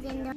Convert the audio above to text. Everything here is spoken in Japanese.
cayendo.